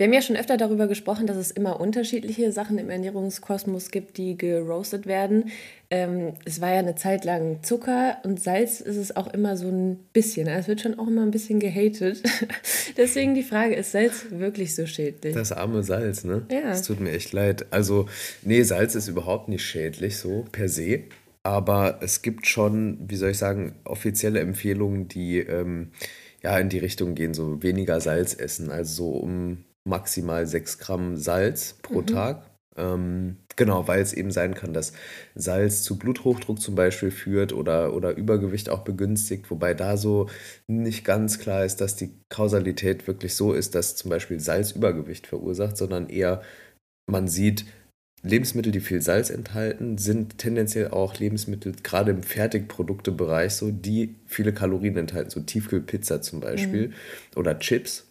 Wir haben ja schon öfter darüber gesprochen, dass es immer unterschiedliche Sachen im Ernährungskosmos gibt, die geroastet werden. Ähm, es war ja eine Zeit lang Zucker und Salz ist es auch immer so ein bisschen. Es wird schon auch immer ein bisschen gehatet. Deswegen die Frage, ist Salz wirklich so schädlich? Das arme Salz, ne? Ja. Es tut mir echt leid. Also, nee, Salz ist überhaupt nicht schädlich so per se. Aber es gibt schon, wie soll ich sagen, offizielle Empfehlungen, die ähm, ja in die Richtung gehen, so weniger Salz essen. Also so um maximal 6 Gramm Salz pro mhm. Tag. Ähm, genau, weil es eben sein kann, dass Salz zu Bluthochdruck zum Beispiel führt oder, oder Übergewicht auch begünstigt, wobei da so nicht ganz klar ist, dass die Kausalität wirklich so ist, dass zum Beispiel Salz Übergewicht verursacht, sondern eher man sieht, Lebensmittel, die viel Salz enthalten, sind tendenziell auch Lebensmittel, gerade im Fertigproduktebereich so, die viele Kalorien enthalten, so Tiefkühlpizza zum Beispiel mhm. oder Chips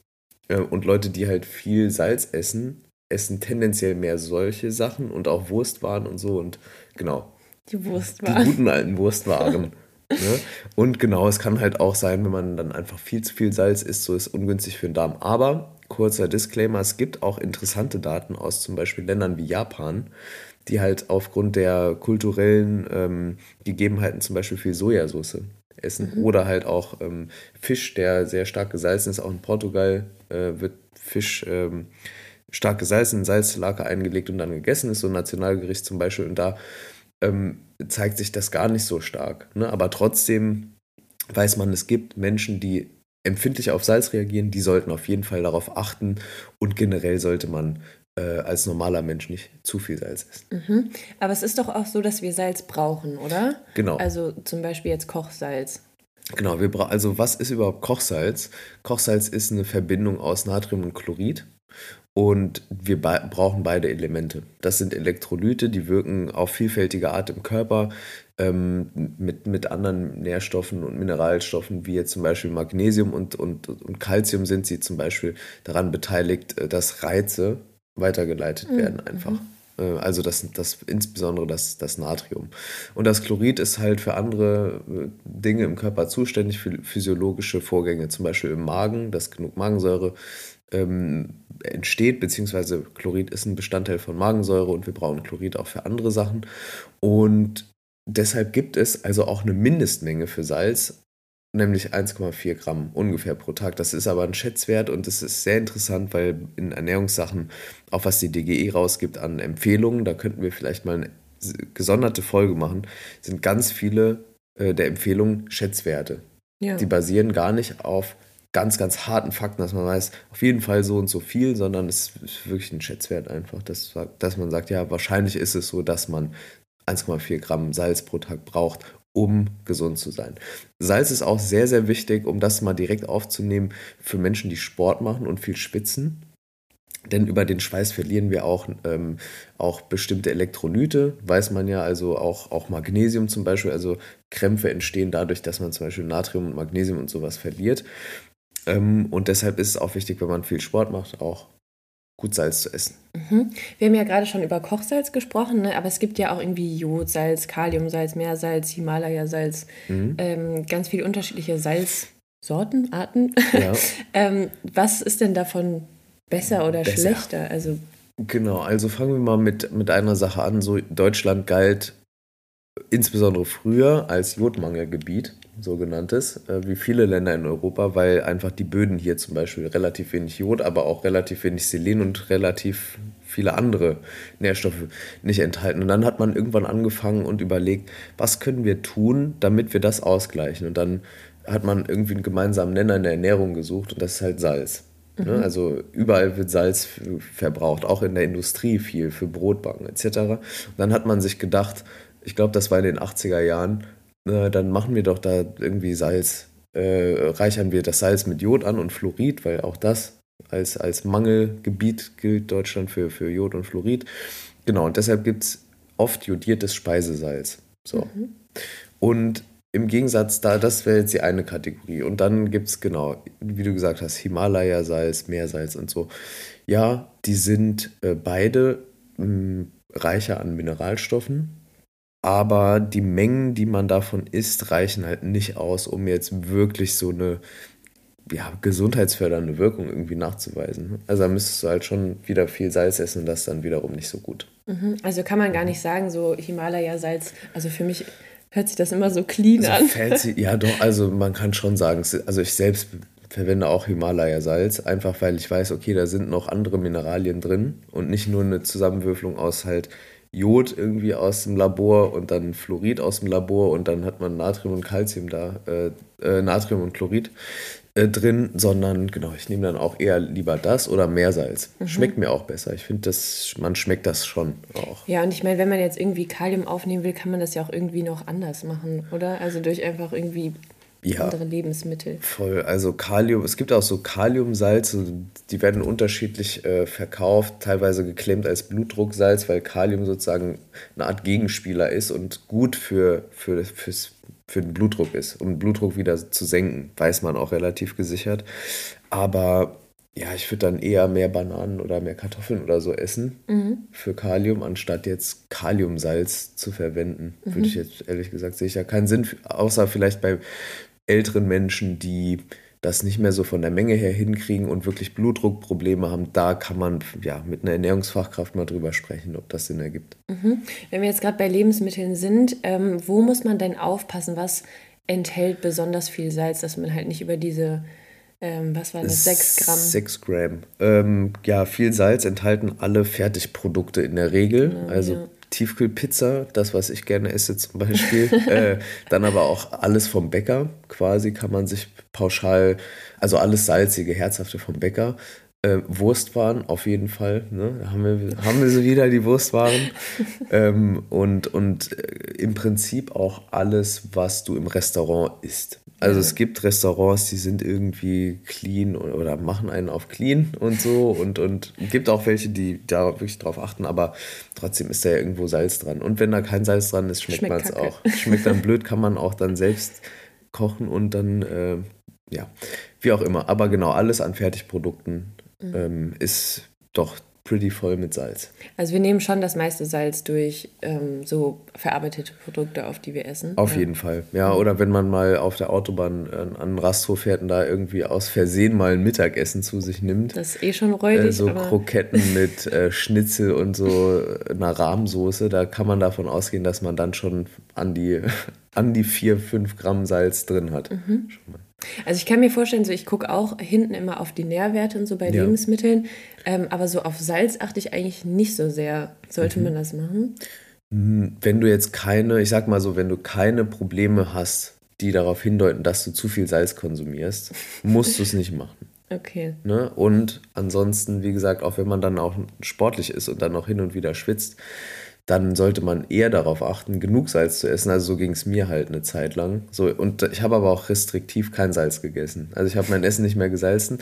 und Leute, die halt viel Salz essen, essen tendenziell mehr solche Sachen und auch Wurstwaren und so und genau. Die Wurstwaren. Die guten alten Wurstwaren. ne? Und genau, es kann halt auch sein, wenn man dann einfach viel zu viel Salz isst, so ist ungünstig für den Darm. Aber, kurzer Disclaimer, es gibt auch interessante Daten aus zum Beispiel Ländern wie Japan, die halt aufgrund der kulturellen ähm, Gegebenheiten zum Beispiel viel Sojasauce essen. Mhm. Oder halt auch ähm, Fisch, der sehr stark gesalzen ist. Auch in Portugal äh, wird Fisch ähm, stark gesalzen, in Salzlake eingelegt und dann gegessen ist, so ein Nationalgericht zum Beispiel. Und da ähm, zeigt sich das gar nicht so stark. Ne? Aber trotzdem weiß man, es gibt Menschen, die empfindlich auf Salz reagieren, die sollten auf jeden Fall darauf achten und generell sollte man äh, als normaler Mensch nicht zu viel Salz essen. Mhm. Aber es ist doch auch so, dass wir Salz brauchen, oder? Genau. Also zum Beispiel jetzt Kochsalz. Genau, wir brauchen, also was ist überhaupt Kochsalz? Kochsalz ist eine Verbindung aus Natrium und Chlorid. Und wir brauchen beide Elemente. Das sind Elektrolyte, die wirken auf vielfältige Art im Körper ähm, mit, mit anderen Nährstoffen und Mineralstoffen, wie jetzt zum Beispiel Magnesium und, und, und Calcium sind sie zum Beispiel daran beteiligt, äh, dass Reize weitergeleitet werden mhm. einfach. Äh, also das, das, insbesondere das, das Natrium. Und das Chlorid ist halt für andere äh, Dinge im Körper zuständig, für physiologische Vorgänge, zum Beispiel im Magen, dass genug Magensäure ähm, entsteht, beziehungsweise Chlorid ist ein Bestandteil von Magensäure und wir brauchen Chlorid auch für andere Sachen. Und deshalb gibt es also auch eine Mindestmenge für Salz, nämlich 1,4 Gramm ungefähr pro Tag. Das ist aber ein Schätzwert und es ist sehr interessant, weil in Ernährungssachen, auch was die DGE rausgibt an Empfehlungen, da könnten wir vielleicht mal eine gesonderte Folge machen, sind ganz viele äh, der Empfehlungen Schätzwerte. Ja. Die basieren gar nicht auf ganz, ganz harten Fakten, dass man weiß, auf jeden Fall so und so viel, sondern es ist wirklich ein Schätzwert einfach, dass, dass man sagt, ja, wahrscheinlich ist es so, dass man 1,4 Gramm Salz pro Tag braucht, um gesund zu sein. Salz ist auch sehr, sehr wichtig, um das mal direkt aufzunehmen, für Menschen, die Sport machen und viel schwitzen. Denn über den Schweiß verlieren wir auch, ähm, auch bestimmte Elektrolyte, weiß man ja, also auch, auch Magnesium zum Beispiel. Also Krämpfe entstehen dadurch, dass man zum Beispiel Natrium und Magnesium und sowas verliert. Ähm, und deshalb ist es auch wichtig, wenn man viel Sport macht, auch gut Salz zu essen. Mhm. Wir haben ja gerade schon über Kochsalz gesprochen, ne? aber es gibt ja auch irgendwie Jodsalz, Kaliumsalz, Meersalz, Himalaya-Salz, mhm. ähm, ganz viele unterschiedliche Salzsorten, Arten. Ja. ähm, was ist denn davon besser oder besser. schlechter? Also genau, also fangen wir mal mit, mit einer Sache an. So Deutschland galt insbesondere früher als Jodmangelgebiet sogenanntes, äh, wie viele Länder in Europa, weil einfach die Böden hier zum Beispiel relativ wenig Jod, aber auch relativ wenig Selen und relativ viele andere Nährstoffe nicht enthalten. Und dann hat man irgendwann angefangen und überlegt, was können wir tun, damit wir das ausgleichen. Und dann hat man irgendwie einen gemeinsamen Nenner in der Ernährung gesucht und das ist halt Salz. Ne? Mhm. Also überall wird Salz verbraucht, auch in der Industrie viel, für Brotbacken etc. Und dann hat man sich gedacht, ich glaube, das war in den 80er Jahren, äh, dann machen wir doch da irgendwie Salz, äh, reichern wir das Salz mit Jod an und Fluorid, weil auch das als, als Mangelgebiet gilt Deutschland für, für Jod und Fluorid. Genau, und deshalb gibt es oft jodiertes Speisesalz. So. Mhm. Und im Gegensatz da, das wäre jetzt die eine Kategorie. Und dann gibt es, genau, wie du gesagt hast, Himalaya-Salz, Meersalz und so. Ja, die sind äh, beide mh, hm, reicher an Mineralstoffen, aber die Mengen, die man davon isst, reichen halt nicht aus, um jetzt wirklich so eine ja, gesundheitsfördernde Wirkung irgendwie nachzuweisen. Also da müsstest du halt schon wieder viel Salz essen und das dann wiederum nicht so gut. Mhm. Also kann man gar nicht sagen, so Himalaya-Salz, also für mich hört sich das immer so clean also an. Fancy, ja doch, also man kann schon sagen, also ich selbst verwende auch Himalaya-Salz, einfach weil ich weiß, okay, da sind noch andere Mineralien drin und nicht nur eine Zusammenwürfelung aus halt Jod irgendwie aus dem Labor und dann Fluorid aus dem Labor und dann hat man Natrium und Calcium da, äh, äh, Natrium und Chlorid äh, drin, sondern genau, ich nehme dann auch eher lieber das oder Meersalz. Mhm. Schmeckt mir auch besser. Ich finde, man schmeckt das schon auch. Ja, und ich meine, wenn man jetzt irgendwie Kalium aufnehmen will, kann man das ja auch irgendwie noch anders machen, oder? Also durch einfach irgendwie ja, andere Lebensmittel. Voll. Also Kalium, es gibt auch so Kaliumsalze, die werden unterschiedlich äh, verkauft, teilweise geklemmt als Blutdrucksalz, weil Kalium sozusagen eine Art Gegenspieler ist und gut für, für, fürs, für den Blutdruck ist, um den Blutdruck wieder zu senken, weiß man auch relativ gesichert. Aber ja, ich würde dann eher mehr Bananen oder mehr Kartoffeln oder so essen mhm. für Kalium, anstatt jetzt Kaliumsalz zu verwenden. Mhm. Würde ich jetzt ehrlich gesagt, sehe ich ja keinen Sinn, außer vielleicht bei älteren Menschen, die das nicht mehr so von der Menge her hinkriegen und wirklich Blutdruckprobleme haben, da kann man ja mit einer Ernährungsfachkraft mal drüber sprechen, ob das Sinn ergibt. Mhm. Wenn wir jetzt gerade bei Lebensmitteln sind, ähm, wo muss man denn aufpassen? Was enthält besonders viel Salz, dass man halt nicht über diese, ähm, was war das, 6 Gramm? 6 Gramm. Ähm, ja, viel Salz enthalten alle Fertigprodukte in der Regel. Genau, also ja Tiefkühlpizza, das, was ich gerne esse zum Beispiel. äh, dann aber auch alles vom Bäcker, quasi kann man sich pauschal, also alles salzige, herzhafte vom Bäcker. Äh, Wurstwaren auf jeden Fall. Ne? Da haben wir, haben wir so wieder die Wurstwaren. ähm, und und äh, im Prinzip auch alles, was du im Restaurant isst. Also ja. es gibt Restaurants, die sind irgendwie clean oder, oder, machen einen auf clean und so und und gibt auch welche, die da wirklich drauf achten, aber trotzdem ist da ja irgendwo Salz dran. Und wenn da kein Salz dran ist, schmeckt, schmeckt man es auch. Schmeckt dann blöd, kann man auch dann selbst kochen und dann, äh, ja, wie auch immer. Aber genau, alles an Fertigprodukten mhm. ähm, ist doch pretty voll mit Salz. Also wir nehmen schon das meiste Salz durch ähm, so verarbeitete Produkte, auf die wir essen. Auf ja. jeden Fall. Ja, oder wenn man mal auf der Autobahn äh, an einen Rasthof fährt und da irgendwie aus Versehen mal ein Mittagessen zu sich nimmt. Das ist eh schon räudig. Äh, so Kroketten mit äh, Schnitzel und so einer Rahmsoße, da kann man davon ausgehen, dass man dann schon an die, an die 4, 5 Gramm Salz drin hat. Mhm. Also ich kann mir vorstellen, so ich gucke auch hinten immer auf die Nährwerte und so bei ja. Lebensmitteln, ähm, aber so auf Salz achte ich eigentlich nicht so sehr. Sollte mhm. man das machen? Hm, wenn du jetzt keine, ich sag mal so, wenn du keine Probleme hast, die darauf hindeuten, dass du zu viel Salz konsumierst, musst du es nicht machen. Okay. Ne? Und ansonsten, wie gesagt, auch wenn man dann auch sportlich ist und dann noch hin und wieder schwitzt, dann sollte man eher darauf achten, genug Salz zu essen. Also so ging es mir halt eine Zeit lang. So, und ich habe aber auch restriktiv kein Salz gegessen. Also ich habe mein Essen nicht mehr gesalzen.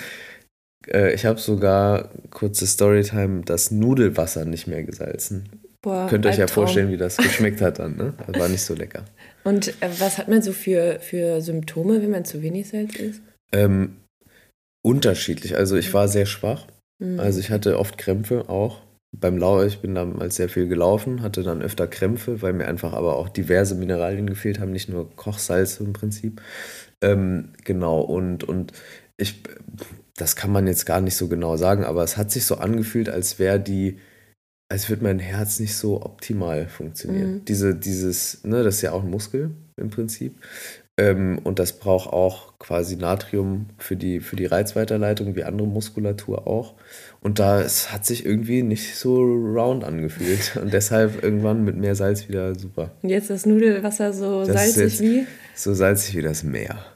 Äh, ich habe sogar, kurze Storytime, das Nudelwasser nicht mehr gesalzen. Boah, Könnt ihr euch ja vorstellen, wie das geschmeckt hat dann. Ne? Das war nicht so lecker. Und äh, was hat man so für, für Symptome, wenn man zu wenig Salz isst? Ähm, unterschiedlich. Also ich war sehr schwach. Mhm. Also ich hatte oft Krämpfe auch beim Lau, ich bin damals sehr viel gelaufen, hatte dann öfter Krämpfe, weil mir einfach aber auch diverse Mineralien gefehlt haben, nicht nur Kochsalz im Prinzip. Ähm, genau, und, und ich, das kann man jetzt gar nicht so genau sagen, aber es hat sich so angefühlt, als wäre die, als würde mein Herz nicht so optimal funktionieren. Mhm. Diese, dieses, ne, das ist ja auch ein Muskel im Prinzip. Ähm, und das braucht auch quasi Natrium für die, für die Reizweiterleitung, wie andere Muskulatur auch. Und da es hat sich irgendwie nicht so round angefühlt. Und deshalb irgendwann mit mehr Salz wieder super. Und jetzt das Nudelwasser so das salzig wie? So salzig wie das Meer.